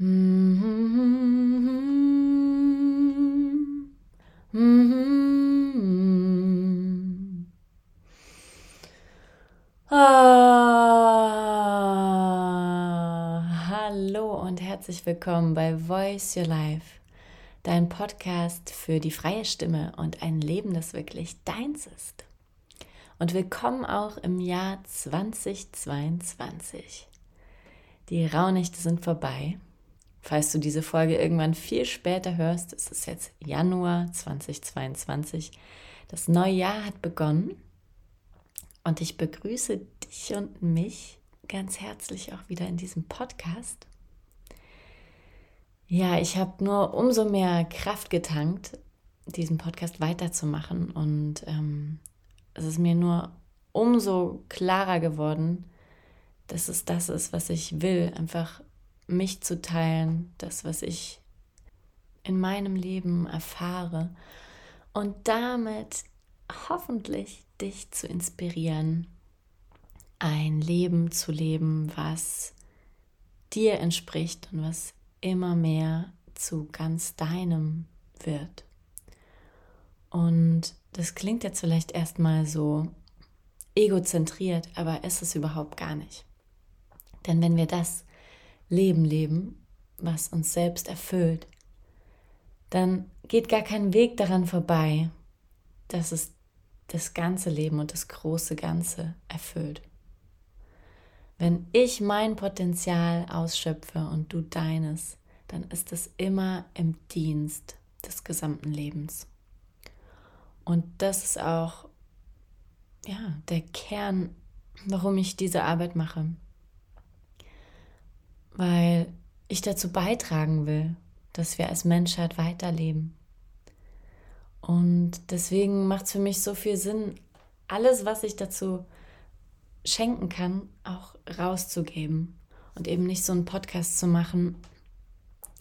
Ah, hallo und herzlich willkommen bei Voice Your Life, dein Podcast für die freie Stimme und ein Leben, das wirklich deins ist. Und willkommen auch im Jahr 2022. Die Rauhnächte sind vorbei Falls du diese Folge irgendwann viel später hörst, es ist jetzt Januar 2022. Das neue Jahr hat begonnen und ich begrüße dich und mich ganz herzlich auch wieder in diesem Podcast. Ja, ich habe nur umso mehr Kraft getankt, diesen Podcast weiterzumachen und ähm, es ist mir nur umso klarer geworden, dass es das ist, was ich will, einfach mich zu teilen, das, was ich in meinem Leben erfahre und damit hoffentlich dich zu inspirieren, ein Leben zu leben, was dir entspricht und was immer mehr zu ganz deinem wird. Und das klingt jetzt vielleicht erstmal so egozentriert, aber ist es überhaupt gar nicht. Denn wenn wir das Leben leben, was uns selbst erfüllt, dann geht gar kein Weg daran vorbei, dass es das ganze Leben und das große Ganze erfüllt. Wenn ich mein Potenzial ausschöpfe und du deines, dann ist es immer im Dienst des gesamten Lebens. Und das ist auch ja, der Kern, warum ich diese Arbeit mache weil ich dazu beitragen will, dass wir als Menschheit weiterleben. Und deswegen macht es für mich so viel Sinn, alles, was ich dazu schenken kann, auch rauszugeben. Und eben nicht so einen Podcast zu machen,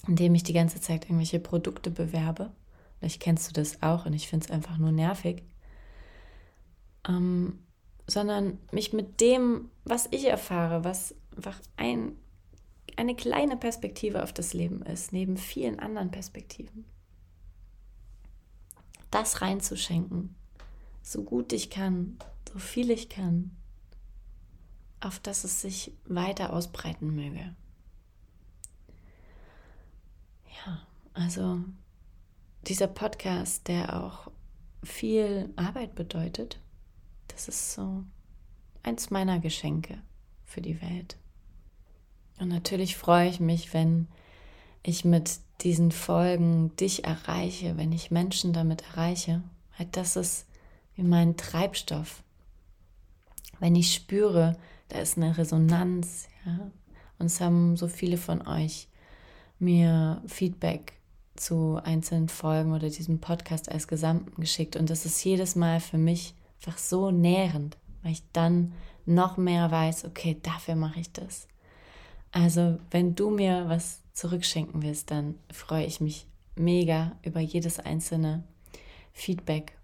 in dem ich die ganze Zeit irgendwelche Produkte bewerbe. Vielleicht kennst du das auch und ich finde es einfach nur nervig. Ähm, sondern mich mit dem, was ich erfahre, was einfach ein eine kleine Perspektive auf das Leben ist, neben vielen anderen Perspektiven. Das reinzuschenken, so gut ich kann, so viel ich kann, auf dass es sich weiter ausbreiten möge. Ja, also dieser Podcast, der auch viel Arbeit bedeutet, das ist so eins meiner Geschenke für die Welt. Und natürlich freue ich mich, wenn ich mit diesen Folgen dich erreiche, wenn ich Menschen damit erreiche. Halt, das ist wie mein Treibstoff. Wenn ich spüre, da ist eine Resonanz, ja. Und es haben so viele von euch mir Feedback zu einzelnen Folgen oder diesem Podcast als Gesamten geschickt. Und das ist jedes Mal für mich einfach so nährend, weil ich dann noch mehr weiß, okay, dafür mache ich das. Also, wenn du mir was zurückschenken willst, dann freue ich mich mega über jedes einzelne Feedback.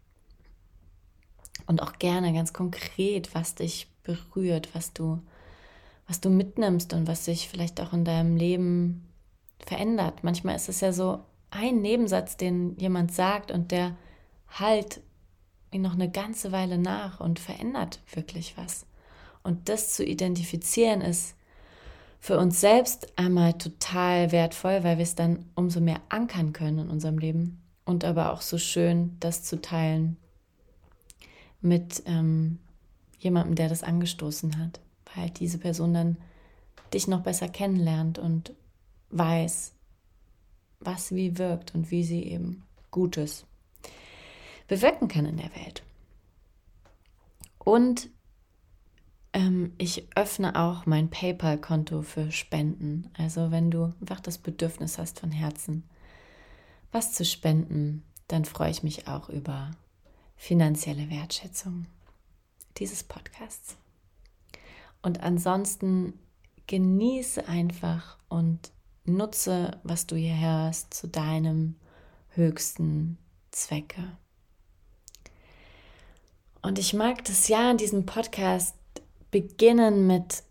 Und auch gerne ganz konkret, was dich berührt, was du, was du mitnimmst und was sich vielleicht auch in deinem Leben verändert. Manchmal ist es ja so ein Nebensatz, den jemand sagt und der halt noch eine ganze Weile nach und verändert wirklich was. Und das zu identifizieren ist für uns selbst einmal total wertvoll, weil wir es dann umso mehr ankern können in unserem Leben und aber auch so schön, das zu teilen mit ähm, jemandem, der das angestoßen hat, weil diese Person dann dich noch besser kennenlernt und weiß, was wie wirkt und wie sie eben Gutes bewirken kann in der Welt. Und ähm, ich öffne auch mein PayPal-Konto für Spenden. Also wenn du einfach das Bedürfnis hast von Herzen, was zu spenden, dann freue ich mich auch über finanzielle Wertschätzung dieses Podcasts. Und ansonsten genieße einfach und nutze, was du hier hörst, zu deinem höchsten Zwecke. Und ich mag das ja in diesem Podcast beginnen mit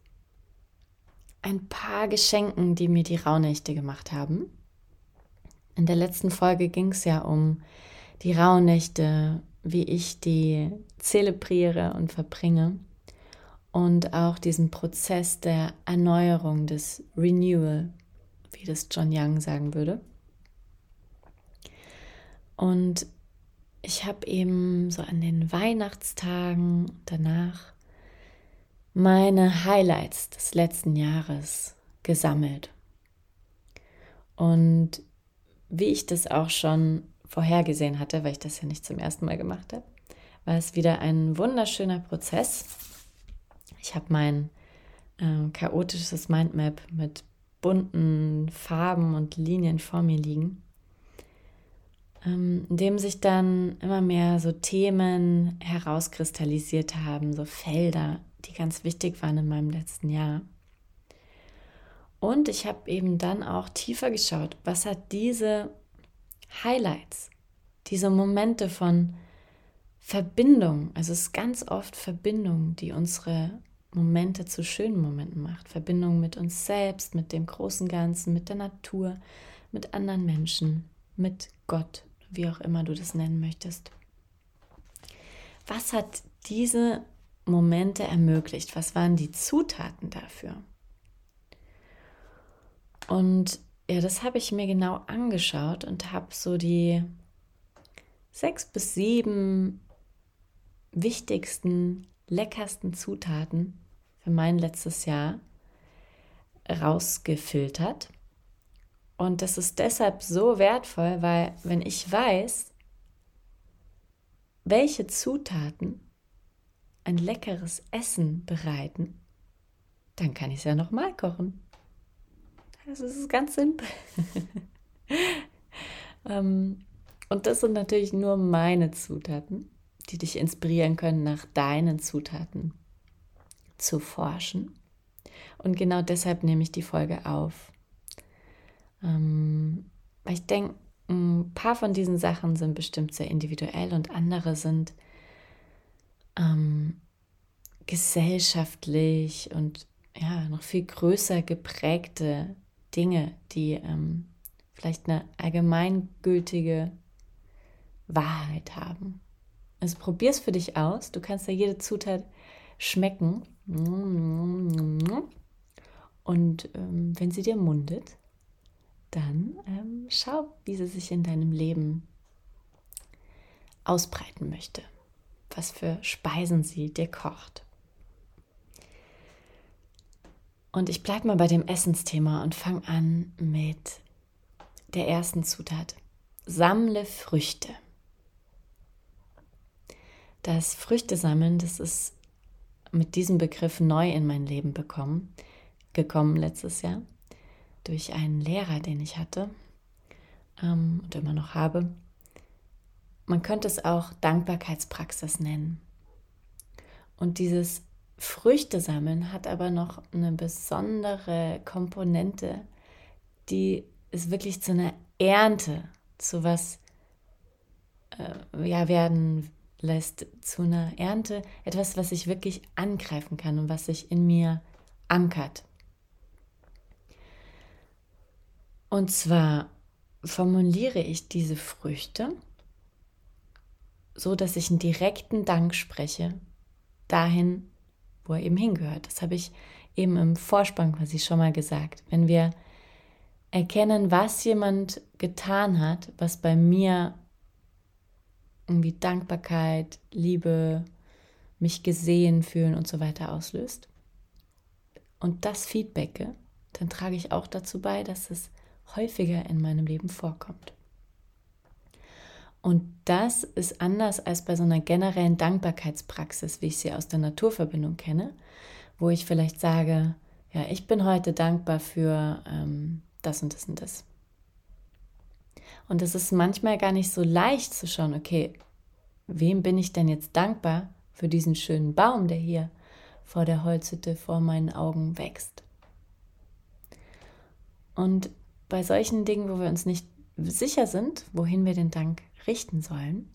ein paar Geschenken, die mir die Rauhnächte gemacht haben. In der letzten Folge ging es ja um die Rauhnächte, wie ich die zelebriere und verbringe und auch diesen Prozess der Erneuerung, des Renewal, wie das John Young sagen würde. Und ich habe eben so an den Weihnachtstagen danach meine Highlights des letzten Jahres gesammelt. Und wie ich das auch schon vorhergesehen hatte, weil ich das ja nicht zum ersten Mal gemacht habe, war es wieder ein wunderschöner Prozess. Ich habe mein äh, chaotisches Mindmap mit bunten Farben und Linien vor mir liegen, ähm, in dem sich dann immer mehr so Themen herauskristallisiert haben, so Felder, die ganz wichtig waren in meinem letzten Jahr. Und ich habe eben dann auch tiefer geschaut, was hat diese Highlights, diese Momente von Verbindung, also es ist ganz oft Verbindung, die unsere Momente zu schönen Momenten macht. Verbindung mit uns selbst, mit dem großen Ganzen, mit der Natur, mit anderen Menschen, mit Gott, wie auch immer du das nennen möchtest. Was hat diese Momente ermöglicht? Was waren die Zutaten dafür? Und ja, das habe ich mir genau angeschaut und habe so die sechs bis sieben wichtigsten, leckersten Zutaten für mein letztes Jahr rausgefiltert. Und das ist deshalb so wertvoll, weil wenn ich weiß, welche Zutaten ein leckeres Essen bereiten, dann kann ich es ja nochmal kochen. Es ist ganz simpel. Ähm, und das sind natürlich nur meine Zutaten, die dich inspirieren können, nach deinen Zutaten zu forschen. Und genau deshalb nehme ich die Folge auf. Ähm, weil ich denke, ein paar von diesen Sachen sind bestimmt sehr individuell und andere sind ähm, gesellschaftlich und ja, noch viel größer geprägte Dinge, die ähm, vielleicht eine allgemeingültige Wahrheit haben. Also probier es für dich aus. Du kannst ja jede Zutat schmecken. Und ähm, wenn sie dir mundet, dann ähm, schau, wie sie sich in deinem Leben ausbreiten möchte was für Speisen sie dir kocht. Und ich bleibe mal bei dem Essensthema und fange an mit der ersten Zutat. Sammle Früchte. Das Früchtesammeln, das ist mit diesem Begriff neu in mein Leben bekommen, gekommen letztes Jahr durch einen Lehrer, den ich hatte ähm, und immer noch habe. Man könnte es auch Dankbarkeitspraxis nennen. Und dieses Früchte sammeln hat aber noch eine besondere Komponente, die es wirklich zu einer Ernte, zu was äh, ja, werden lässt, zu einer Ernte, etwas, was ich wirklich angreifen kann und was sich in mir ankert. Und zwar formuliere ich diese Früchte so, dass ich einen direkten Dank spreche, dahin, wo er eben hingehört. Das habe ich eben im Vorspann quasi schon mal gesagt. Wenn wir erkennen, was jemand getan hat, was bei mir irgendwie Dankbarkeit, Liebe, mich gesehen fühlen und so weiter auslöst und das feedbacke, dann trage ich auch dazu bei, dass es häufiger in meinem Leben vorkommt. Und das ist anders als bei so einer generellen Dankbarkeitspraxis, wie ich sie aus der Naturverbindung kenne, wo ich vielleicht sage, ja, ich bin heute dankbar für ähm, das und das und das. Und es ist manchmal gar nicht so leicht zu schauen, okay, wem bin ich denn jetzt dankbar für diesen schönen Baum, der hier vor der Holzhütte vor meinen Augen wächst. Und bei solchen Dingen, wo wir uns nicht sicher sind, wohin wir den Dank richten sollen,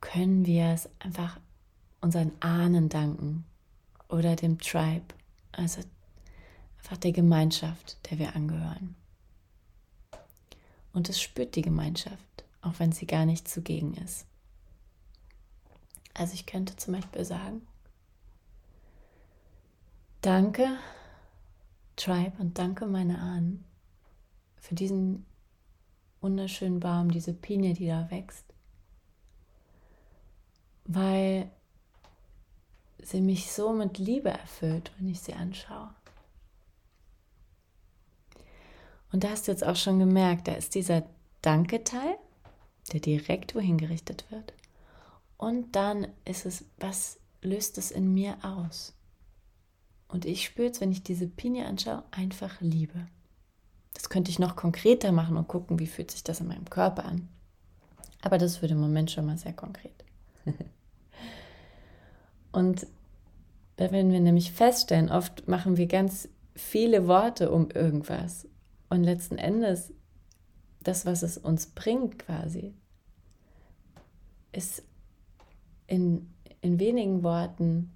können wir es einfach unseren Ahnen danken oder dem Tribe, also einfach der Gemeinschaft, der wir angehören. Und es spürt die Gemeinschaft, auch wenn sie gar nicht zugegen ist. Also ich könnte zum Beispiel sagen, danke Tribe und danke meine Ahnen für diesen wunderschönen Baum, diese Pinie, die da wächst, weil sie mich so mit Liebe erfüllt, wenn ich sie anschaue. Und da hast du jetzt auch schon gemerkt, da ist dieser Danke-Teil, der direkt wohin gerichtet wird. Und dann ist es, was löst es in mir aus? Und ich spüre es, wenn ich diese Pinie anschaue, einfach Liebe. Das könnte ich noch konkreter machen und gucken, wie fühlt sich das in meinem Körper an. Aber das wird im Moment schon mal sehr konkret. und wenn wir nämlich feststellen, oft machen wir ganz viele Worte um irgendwas. Und letzten Endes, das, was es uns bringt quasi, ist in, in wenigen Worten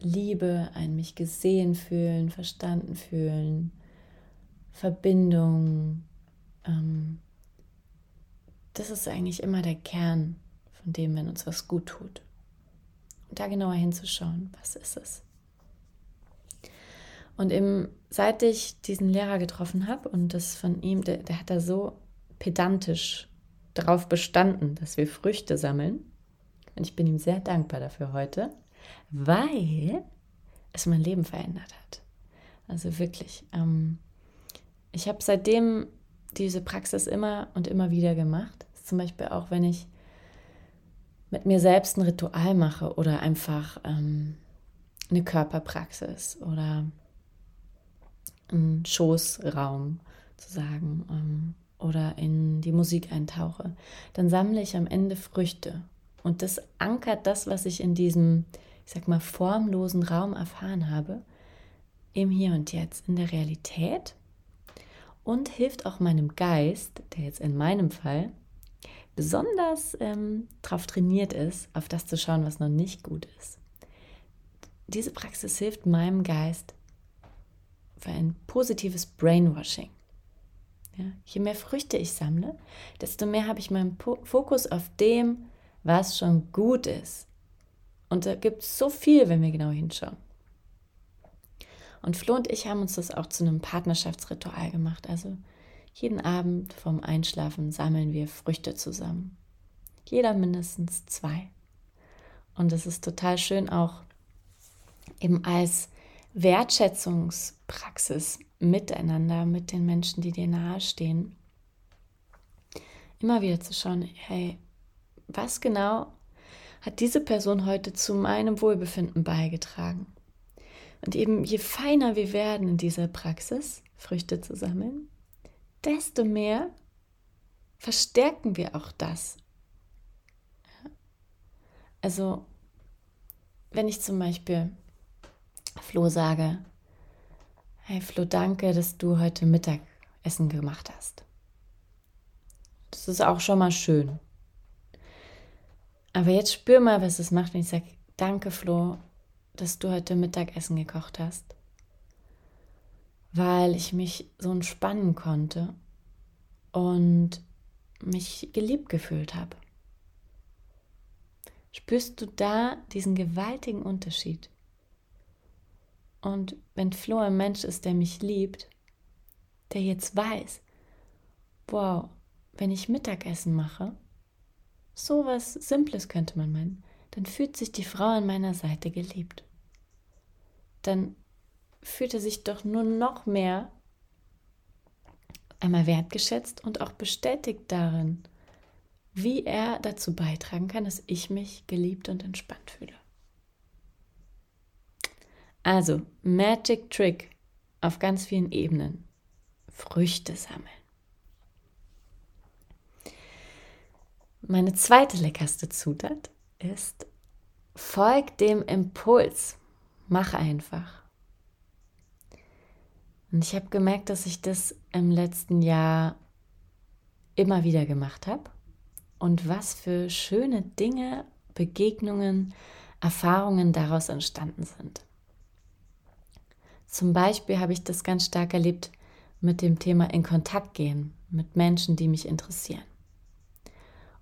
Liebe, ein mich gesehen fühlen, verstanden fühlen, Verbindung. Ähm, das ist eigentlich immer der Kern von dem, wenn uns was gut tut. Und da genauer hinzuschauen, was ist es? Und eben, seit ich diesen Lehrer getroffen habe und das von ihm, der, der hat da so pedantisch darauf bestanden, dass wir Früchte sammeln. Und ich bin ihm sehr dankbar dafür heute, weil es mein Leben verändert hat. Also wirklich. Ähm, ich habe seitdem diese Praxis immer und immer wieder gemacht. Zum Beispiel auch, wenn ich mit mir selbst ein Ritual mache oder einfach ähm, eine Körperpraxis oder einen Schoßraum zu sagen ähm, oder in die Musik eintauche, dann sammle ich am Ende Früchte. Und das ankert das, was ich in diesem, ich sag mal, formlosen Raum erfahren habe, im Hier und Jetzt, in der Realität und hilft auch meinem Geist, der jetzt in meinem Fall besonders ähm, darauf trainiert ist, auf das zu schauen, was noch nicht gut ist. Diese Praxis hilft meinem Geist, für ein positives Brainwashing. Ja, je mehr Früchte ich sammle, desto mehr habe ich meinen Fokus auf dem, was schon gut ist. Und da gibt es so viel, wenn wir genau hinschauen. Und Flo und ich haben uns das auch zu einem Partnerschaftsritual gemacht. Also jeden Abend vorm Einschlafen sammeln wir Früchte zusammen. Jeder mindestens zwei. Und es ist total schön auch eben als Wertschätzungspraxis miteinander, mit den Menschen, die dir nahestehen, immer wieder zu schauen, hey, was genau hat diese Person heute zu meinem Wohlbefinden beigetragen? Und eben je feiner wir werden in dieser Praxis, Früchte zu sammeln, desto mehr verstärken wir auch das. Also, wenn ich zum Beispiel Flo sage, hey Flo, danke, dass du heute Mittagessen gemacht hast. Das ist auch schon mal schön. Aber jetzt spür mal, was es macht, wenn ich sage, danke Flo, dass du heute Mittagessen gekocht hast, weil ich mich so entspannen konnte und mich geliebt gefühlt habe. Spürst du da diesen gewaltigen Unterschied? Und wenn Flo ein Mensch ist, der mich liebt, der jetzt weiß, wow, wenn ich Mittagessen mache, so was Simples könnte man meinen, dann fühlt sich die Frau an meiner Seite geliebt. Dann fühlt er sich doch nur noch mehr einmal wertgeschätzt und auch bestätigt darin, wie er dazu beitragen kann, dass ich mich geliebt und entspannt fühle. Also, Magic Trick auf ganz vielen Ebenen. Früchte sammeln. Meine zweite leckerste Zutat ist, folg dem Impuls. Mach einfach. Und ich habe gemerkt, dass ich das im letzten Jahr immer wieder gemacht habe. Und was für schöne Dinge, Begegnungen, Erfahrungen daraus entstanden sind. Zum Beispiel habe ich das ganz stark erlebt mit dem Thema in Kontakt gehen mit Menschen, die mich interessieren.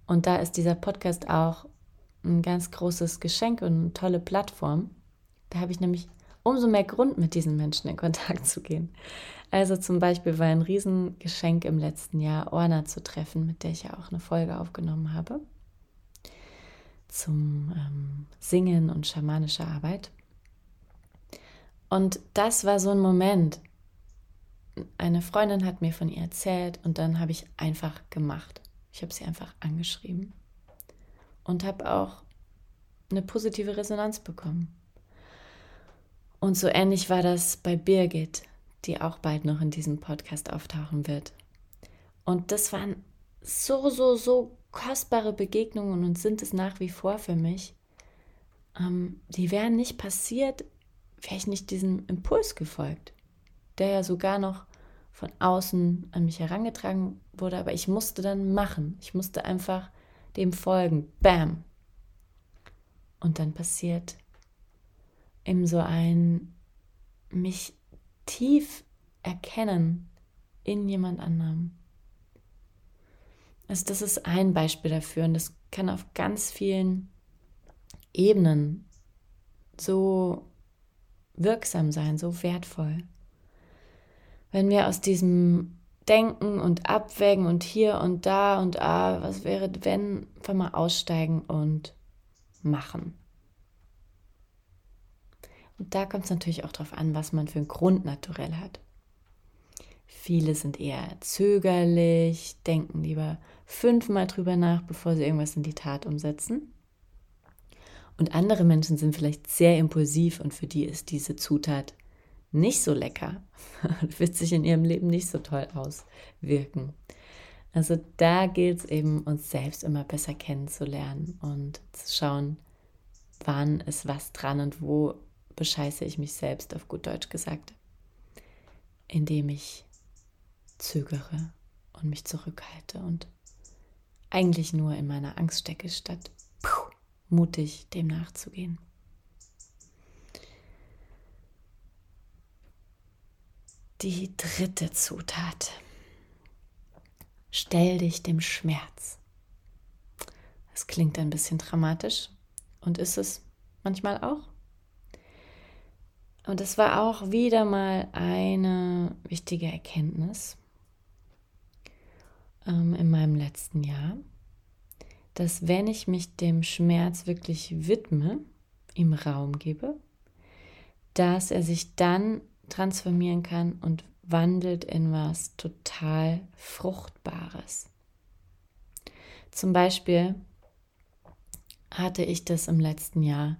Und da ist dieser Podcast auch ein ganz großes Geschenk und eine tolle Plattform. Da habe ich nämlich umso mehr Grund, mit diesen Menschen in Kontakt zu gehen. Also zum Beispiel war ein Riesengeschenk im letzten Jahr, Orna zu treffen, mit der ich ja auch eine Folge aufgenommen habe. Zum ähm, Singen und schamanischer Arbeit. Und das war so ein Moment. Eine Freundin hat mir von ihr erzählt und dann habe ich einfach gemacht. Ich habe sie einfach angeschrieben und habe auch eine positive Resonanz bekommen. Und so ähnlich war das bei Birgit, die auch bald noch in diesem Podcast auftauchen wird. Und das waren so, so, so kostbare Begegnungen und sind es nach wie vor für mich. Ähm, die wären nicht passiert, wäre ich nicht diesem Impuls gefolgt, der ja sogar noch von außen an mich herangetragen wurde, aber ich musste dann machen. Ich musste einfach dem folgen. Bam. Und dann passiert eben so ein mich tief erkennen in jemand anderem. Also das ist ein Beispiel dafür und das kann auf ganz vielen Ebenen so wirksam sein, so wertvoll. Wenn wir aus diesem Denken und Abwägen und hier und da und ah, was wäre, wenn, einfach mal aussteigen und machen. Und da kommt es natürlich auch darauf an, was man für ein Grundnaturell hat. Viele sind eher zögerlich, denken lieber fünfmal drüber nach, bevor sie irgendwas in die Tat umsetzen. Und andere Menschen sind vielleicht sehr impulsiv und für die ist diese Zutat nicht so lecker, wird sich in ihrem Leben nicht so toll auswirken. Also da gilt es eben, uns selbst immer besser kennenzulernen und zu schauen, wann ist was dran und wo bescheiße ich mich selbst, auf gut Deutsch gesagt, indem ich zögere und mich zurückhalte und eigentlich nur in meiner Angst stecke, statt puh, mutig dem nachzugehen. Die dritte Zutat. Stell dich dem Schmerz. Das klingt ein bisschen dramatisch und ist es manchmal auch. Und es war auch wieder mal eine wichtige Erkenntnis ähm, in meinem letzten Jahr, dass wenn ich mich dem Schmerz wirklich widme, ihm Raum gebe, dass er sich dann transformieren kann und wandelt in was total Fruchtbares. Zum Beispiel hatte ich das im letzten Jahr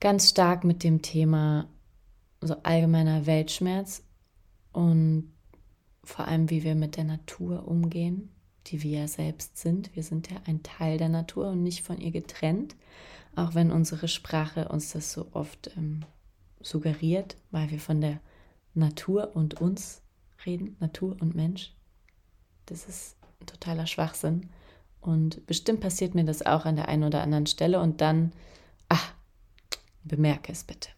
ganz stark mit dem Thema so allgemeiner Weltschmerz und vor allem, wie wir mit der Natur umgehen, die wir ja selbst sind. Wir sind ja ein Teil der Natur und nicht von ihr getrennt, auch wenn unsere Sprache uns das so oft ähm, suggeriert, weil wir von der Natur und uns reden, Natur und Mensch. Das ist ein totaler Schwachsinn. Und bestimmt passiert mir das auch an der einen oder anderen Stelle und dann, ach, bemerke es bitte.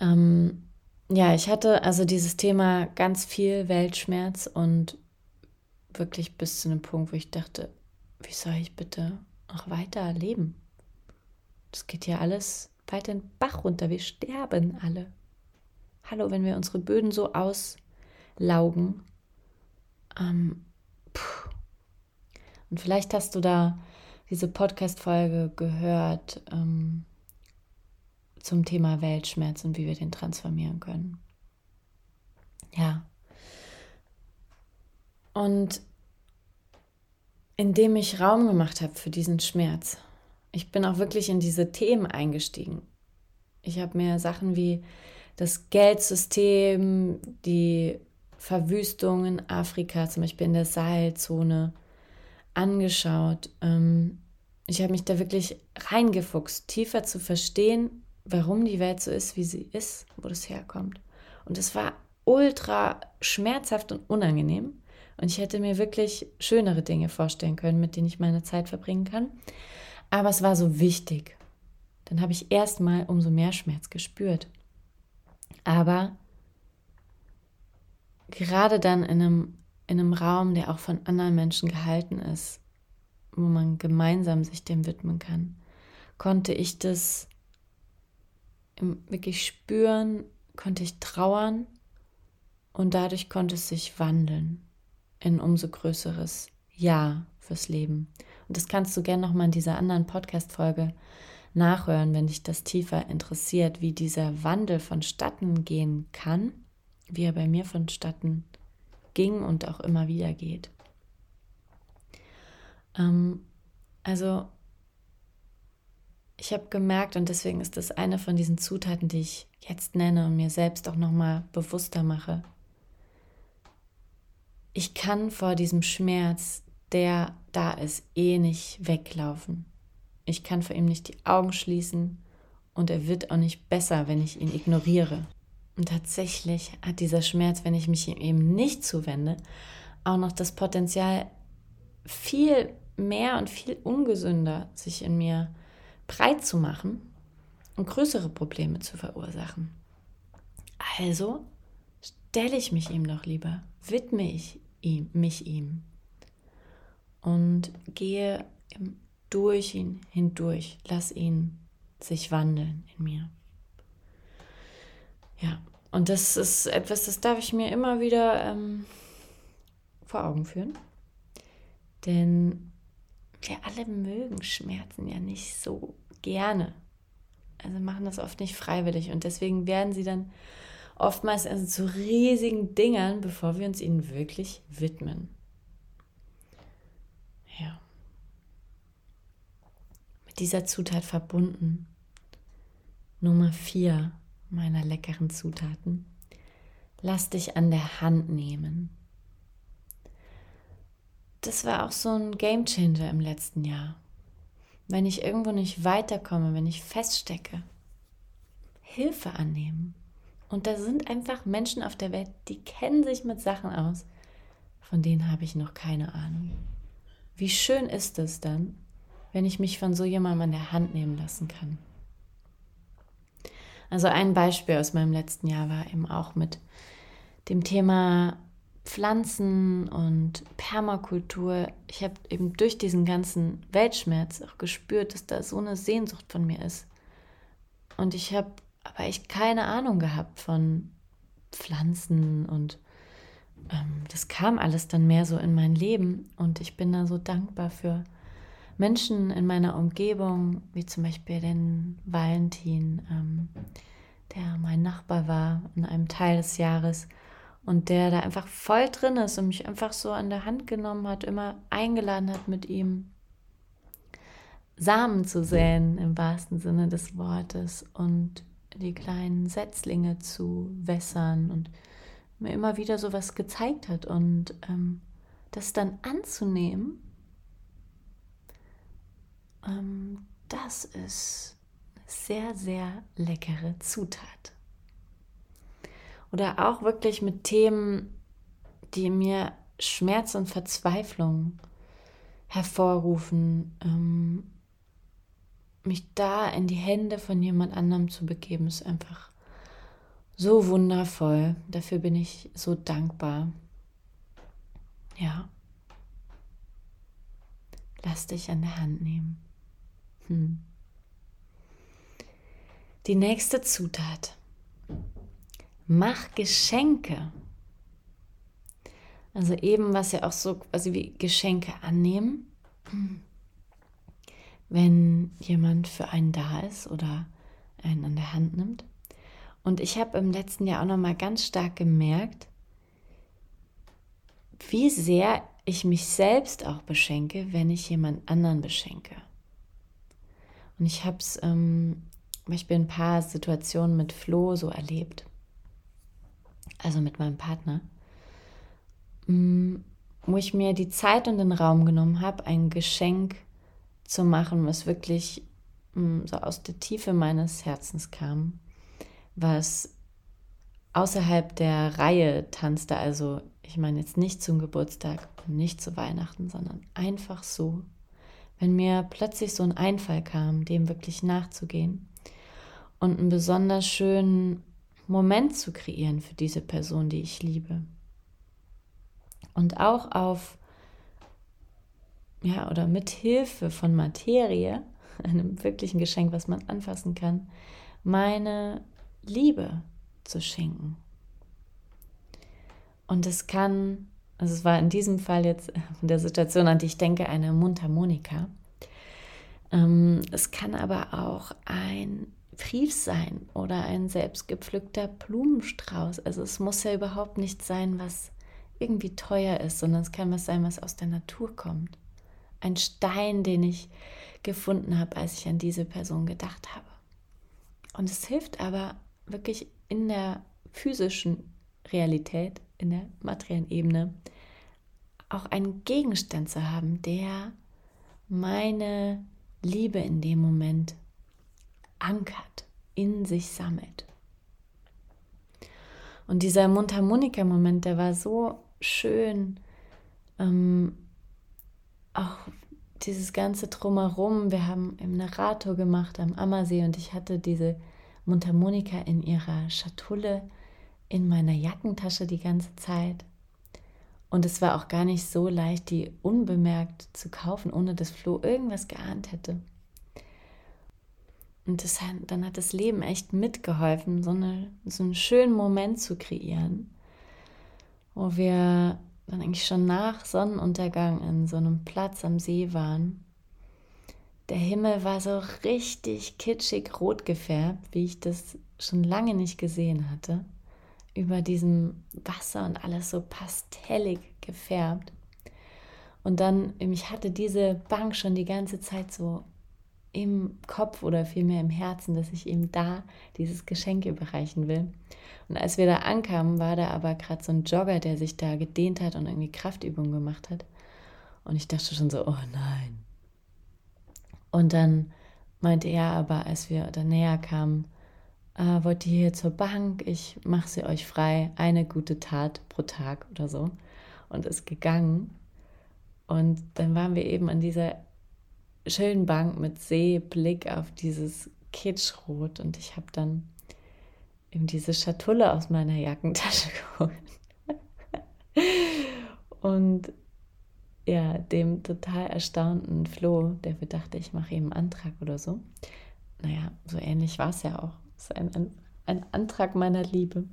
Ähm, ja, ich hatte also dieses Thema ganz viel Weltschmerz und wirklich bis zu einem Punkt, wo ich dachte, wie soll ich bitte noch weiter leben? Das geht ja alles weiter in den Bach runter. Wir sterben alle. Hallo, wenn wir unsere Böden so auslaugen. Ähm, und vielleicht hast du da diese Podcast-Folge gehört. Ähm, zum Thema Weltschmerz und wie wir den transformieren können. Ja. Und indem ich Raum gemacht habe für diesen Schmerz, ich bin auch wirklich in diese Themen eingestiegen. Ich habe mir Sachen wie das Geldsystem, die Verwüstung in Afrika, zum Beispiel in der Sahelzone, angeschaut. Ähm, ich habe mich da wirklich reingefuchst, tiefer zu verstehen, warum die Welt so ist, wie sie ist, wo das herkommt. Und es war ultra schmerzhaft und unangenehm. Und ich hätte mir wirklich schönere Dinge vorstellen können, mit denen ich meine Zeit verbringen kann. Aber es war so wichtig. Dann habe ich erstmal umso mehr Schmerz gespürt. Aber gerade dann in einem, in einem Raum, der auch von anderen Menschen gehalten ist, wo man gemeinsam sich dem widmen kann, konnte ich das wirklich spüren, konnte ich trauern und dadurch konnte es sich wandeln in umso größeres Ja fürs Leben. Und das kannst du gerne nochmal in dieser anderen Podcast-Folge nachhören, wenn dich das tiefer interessiert, wie dieser Wandel vonstatten gehen kann, wie er bei mir vonstatten ging und auch immer wieder geht. Ähm, also ich habe gemerkt und deswegen ist das eine von diesen Zutaten, die ich jetzt nenne und mir selbst auch nochmal bewusster mache. Ich kann vor diesem Schmerz, der da ist, eh nicht weglaufen. Ich kann vor ihm nicht die Augen schließen und er wird auch nicht besser, wenn ich ihn ignoriere. Und tatsächlich hat dieser Schmerz, wenn ich mich ihm eben nicht zuwende, auch noch das Potenzial, viel mehr und viel ungesünder sich in mir breit zu machen und größere Probleme zu verursachen. Also stelle ich mich ihm doch lieber, widme ich ihm, mich ihm und gehe durch ihn hindurch, lass ihn sich wandeln in mir. Ja, und das ist etwas, das darf ich mir immer wieder ähm, vor Augen führen. Denn wir alle mögen Schmerzen ja nicht so gerne. Also machen das oft nicht freiwillig und deswegen werden sie dann oftmals also zu riesigen Dingern, bevor wir uns ihnen wirklich widmen. Ja. Dieser Zutat verbunden. Nummer vier meiner leckeren Zutaten. Lass dich an der Hand nehmen. Das war auch so ein Gamechanger im letzten Jahr wenn ich irgendwo nicht weiterkomme, wenn ich feststecke, Hilfe annehmen. Und da sind einfach Menschen auf der Welt, die kennen sich mit Sachen aus, von denen habe ich noch keine Ahnung. Wie schön ist es dann, wenn ich mich von so jemandem an der Hand nehmen lassen kann. Also ein Beispiel aus meinem letzten Jahr war eben auch mit dem Thema Pflanzen und Permakultur, ich habe eben durch diesen ganzen Weltschmerz auch gespürt, dass da so eine Sehnsucht von mir ist. Und ich habe aber echt keine Ahnung gehabt von Pflanzen und ähm, das kam alles dann mehr so in mein Leben und ich bin da so dankbar für Menschen in meiner Umgebung, wie zum Beispiel den Valentin, ähm, der mein Nachbar war in einem Teil des Jahres und der da einfach voll drin ist und mich einfach so an der Hand genommen hat, immer eingeladen hat, mit ihm Samen zu säen im wahrsten Sinne des Wortes und die kleinen Setzlinge zu wässern und mir immer wieder so was gezeigt hat und ähm, das dann anzunehmen, ähm, das ist sehr, sehr leckere Zutat. Oder auch wirklich mit Themen, die mir Schmerz und Verzweiflung hervorrufen, ähm, mich da in die Hände von jemand anderem zu begeben, ist einfach so wundervoll. Dafür bin ich so dankbar. Ja. Lass dich an der Hand nehmen. Hm. Die nächste Zutat mach Geschenke. Also eben, was ja auch so quasi wie Geschenke annehmen. Wenn jemand für einen da ist oder einen an der Hand nimmt. Und ich habe im letzten Jahr auch noch mal ganz stark gemerkt, wie sehr ich mich selbst auch beschenke, wenn ich jemand anderen beschenke. Und ich habe es ähm, zum Beispiel ein paar Situationen mit Flo so erlebt. Also mit meinem Partner, mm, wo ich mir die Zeit und den Raum genommen habe, ein Geschenk zu machen, was wirklich mm, so aus der Tiefe meines Herzens kam, was außerhalb der Reihe tanzte, also ich meine jetzt nicht zum Geburtstag und nicht zu Weihnachten, sondern einfach so, wenn mir plötzlich so ein Einfall kam, dem wirklich nachzugehen und einen besonders schönen Moment zu kreieren für diese Person, die ich liebe. Und auch auf, ja, oder mit Hilfe von Materie, einem wirklichen Geschenk, was man anfassen kann, meine Liebe zu schenken. Und es kann, also es war in diesem Fall jetzt von der Situation, an die ich denke, eine Mundharmonika. Ähm, es kann aber auch ein Brief sein oder ein selbstgepflückter Blumenstrauß. Also es muss ja überhaupt nicht sein, was irgendwie teuer ist, sondern es kann was sein, was aus der Natur kommt. Ein Stein, den ich gefunden habe, als ich an diese Person gedacht habe. Und es hilft aber wirklich in der physischen Realität, in der materiellen Ebene, auch einen Gegenstand zu haben, der meine Liebe in dem Moment ankert, in sich sammelt. Und dieser Mundharmonika-Moment, der war so schön. Ähm, auch dieses ganze Drumherum. Wir haben im Narrator gemacht am Ammersee und ich hatte diese Mundharmonika in ihrer Schatulle in meiner Jackentasche die ganze Zeit. Und es war auch gar nicht so leicht, die unbemerkt zu kaufen, ohne dass Flo irgendwas geahnt hätte. Und das, dann hat das Leben echt mitgeholfen, so, eine, so einen schönen Moment zu kreieren, wo wir dann eigentlich schon nach Sonnenuntergang in so einem Platz am See waren. Der Himmel war so richtig kitschig rot gefärbt, wie ich das schon lange nicht gesehen hatte. Über diesem Wasser und alles so pastellig gefärbt. Und dann, ich hatte diese Bank schon die ganze Zeit so im Kopf oder vielmehr im Herzen, dass ich ihm da dieses Geschenk überreichen will. Und als wir da ankamen, war da aber gerade so ein Jogger, der sich da gedehnt hat und irgendwie Kraftübungen gemacht hat. Und ich dachte schon so, oh nein. Und dann meinte er aber, als wir da näher kamen, äh, wollt ihr hier zur Bank? Ich mache sie euch frei. Eine gute Tat pro Tag oder so. Und ist gegangen. Und dann waren wir eben an dieser schönen Bank mit Seeblick auf dieses Kitschrot und ich habe dann eben diese Schatulle aus meiner Jackentasche geholt. und ja, dem total erstaunten Flo, der dachte, ich mache ihm einen Antrag oder so. Naja, so ähnlich war es ja auch. Es ist ein, ein, ein Antrag meiner Liebe.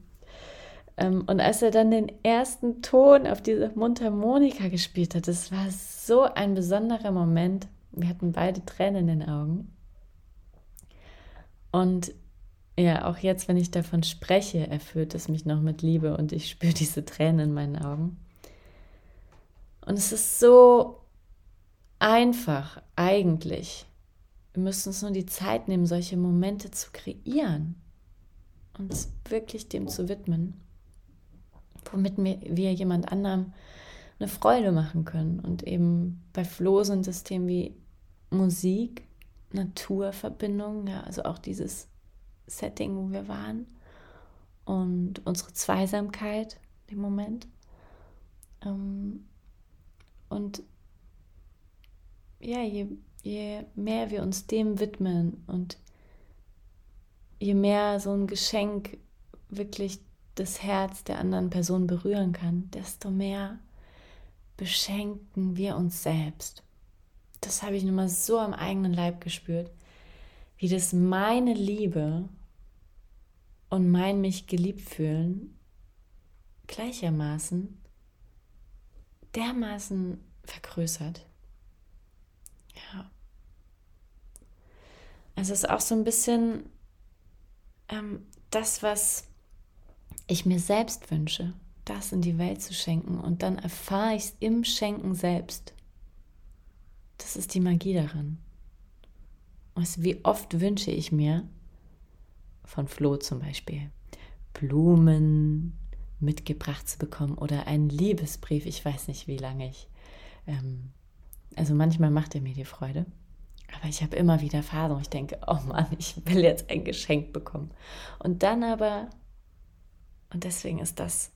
Ähm, und als er dann den ersten Ton auf diese Mundharmonika gespielt hat, das war so ein besonderer Moment. Wir hatten beide Tränen in den Augen. Und ja, auch jetzt, wenn ich davon spreche, erfüllt es mich noch mit Liebe und ich spüre diese Tränen in meinen Augen. Und es ist so einfach, eigentlich. Wir müssen uns nur die Zeit nehmen, solche Momente zu kreieren und wirklich dem zu widmen, womit wir jemand anderem eine Freude machen können. Und eben bei Flo sind es Themen wie Musik, Naturverbindung, ja, also auch dieses Setting, wo wir waren und unsere Zweisamkeit im Moment. Ähm, und ja, je, je mehr wir uns dem widmen und je mehr so ein Geschenk wirklich das Herz der anderen Person berühren kann, desto mehr beschenken wir uns selbst das habe ich nun mal so am eigenen Leib gespürt, wie das meine Liebe und mein mich geliebt fühlen gleichermaßen dermaßen vergrößert. Ja. Also es ist auch so ein bisschen ähm, das, was ich mir selbst wünsche, das in die Welt zu schenken und dann erfahre ich es im Schenken selbst. Das ist die Magie daran. Weißt, wie oft wünsche ich mir, von Flo zum Beispiel, Blumen mitgebracht zu bekommen oder einen Liebesbrief. Ich weiß nicht, wie lange ich. Ähm, also manchmal macht er mir die Freude. Aber ich habe immer wieder Phasen, wo ich denke, oh Mann, ich will jetzt ein Geschenk bekommen. Und dann aber, und deswegen ist das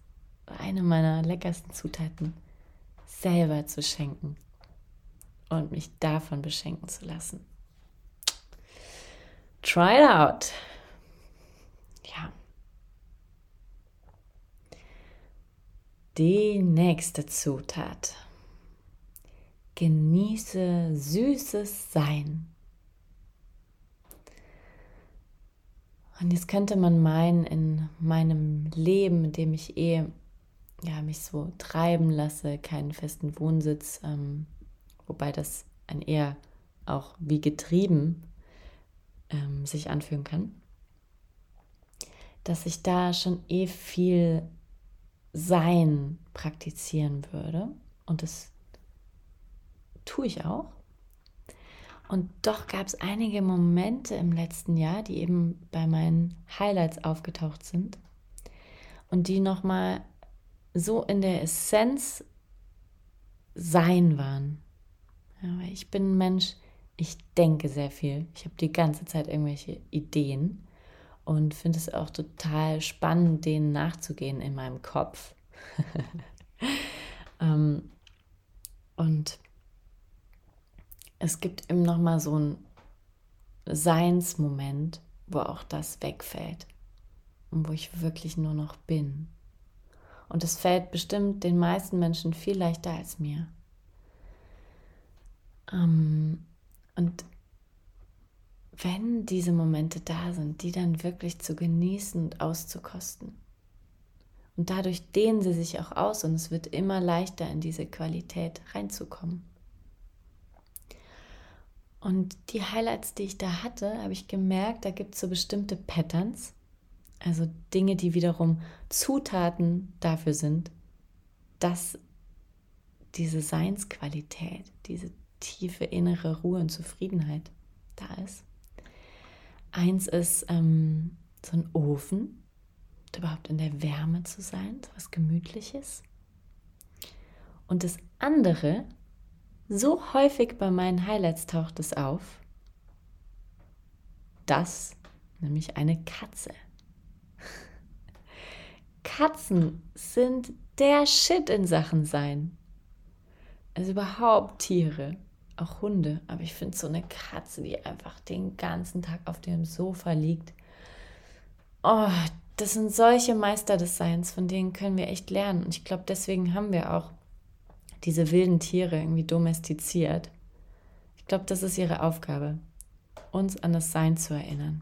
eine meiner leckersten Zutaten, selber zu schenken und mich davon beschenken zu lassen. Try it out. Ja. Die nächste Zutat. Genieße süßes Sein. Und jetzt könnte man meinen, in meinem Leben, in dem ich eh ja, mich so treiben lasse, keinen festen Wohnsitz, ähm, wobei das ein eher auch wie getrieben ähm, sich anfühlen kann, dass ich da schon eh viel Sein praktizieren würde. Und das tue ich auch. Und doch gab es einige Momente im letzten Jahr, die eben bei meinen Highlights aufgetaucht sind und die nochmal so in der Essenz sein waren. Ja, weil ich bin ein Mensch, ich denke sehr viel. Ich habe die ganze Zeit irgendwelche Ideen und finde es auch total spannend, denen nachzugehen in meinem Kopf. ähm, und es gibt eben noch mal so einen Seinsmoment, wo auch das wegfällt und wo ich wirklich nur noch bin. Und es fällt bestimmt den meisten Menschen viel leichter als mir. Ähm, und wenn diese Momente da sind, die dann wirklich zu genießen und auszukosten. Und dadurch dehnen sie sich auch aus und es wird immer leichter in diese Qualität reinzukommen. Und die Highlights, die ich da hatte, habe ich gemerkt, da gibt es so bestimmte Patterns, also Dinge, die wiederum Zutaten dafür sind, dass diese Seinsqualität, diese tiefe innere Ruhe und Zufriedenheit da ist. Eins ist ähm, so ein Ofen, überhaupt in der Wärme zu sein, so was Gemütliches. Und das andere, so häufig bei meinen Highlights taucht es auf, das nämlich eine Katze. Katzen sind der Shit in Sachen sein. Also überhaupt Tiere auch Hunde, aber ich finde so eine Katze, die einfach den ganzen Tag auf dem Sofa liegt. Oh, das sind solche Meister des Seins, von denen können wir echt lernen. Und ich glaube, deswegen haben wir auch diese wilden Tiere irgendwie domestiziert. Ich glaube, das ist ihre Aufgabe, uns an das Sein zu erinnern.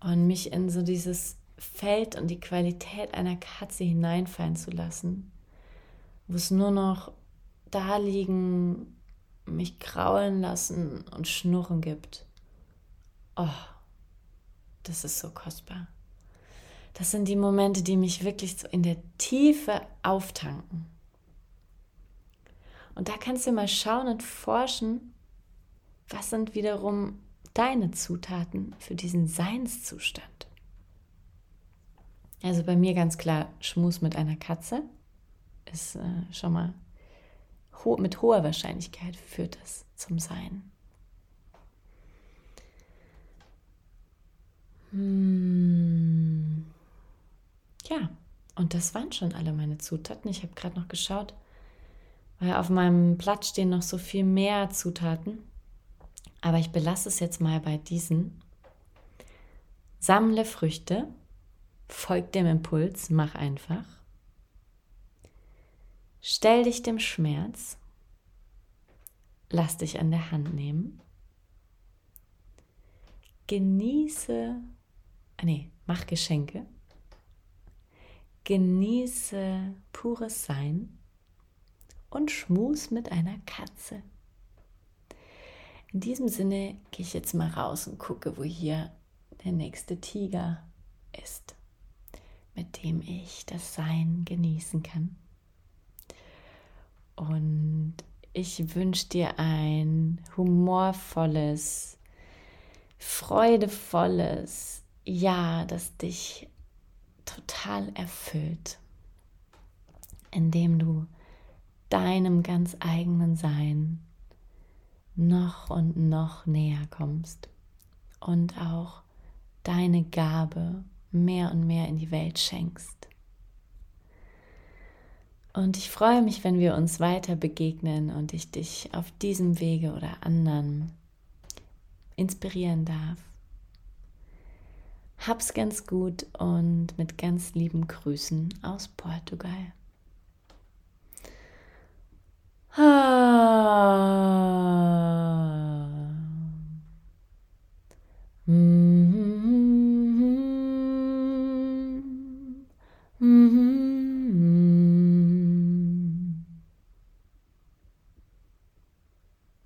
Und mich in so dieses Feld und die Qualität einer Katze hineinfallen zu lassen, wo es nur noch da liegen, mich kraulen lassen und Schnurren gibt. Oh, das ist so kostbar. Das sind die Momente, die mich wirklich so in der Tiefe auftanken. Und da kannst du mal schauen und forschen, was sind wiederum deine Zutaten für diesen Seinszustand. Also bei mir ganz klar Schmus mit einer Katze ist äh, schon mal ho mit hoher Wahrscheinlichkeit führt es zum Sein. Hm. Ja, und das waren schon alle meine Zutaten. Ich habe gerade noch geschaut, weil auf meinem Blatt stehen noch so viel mehr Zutaten. Aber ich belasse es jetzt mal bei diesen. Sammle Früchte, folg dem Impuls, mach einfach. Stell dich dem Schmerz, lass dich an der Hand nehmen, genieße, ah nee, mach Geschenke, genieße pures Sein und schmus mit einer Katze. In diesem Sinne gehe ich jetzt mal raus und gucke, wo hier der nächste Tiger ist, mit dem ich das Sein genießen kann. Und ich wünsche dir ein humorvolles, freudevolles Jahr, das dich total erfüllt, indem du deinem ganz eigenen Sein noch und noch näher kommst und auch deine Gabe mehr und mehr in die Welt schenkst. Und ich freue mich, wenn wir uns weiter begegnen und ich dich auf diesem Wege oder anderen inspirieren darf. Hab's ganz gut und mit ganz lieben Grüßen aus Portugal. Ah. Mm-hmm.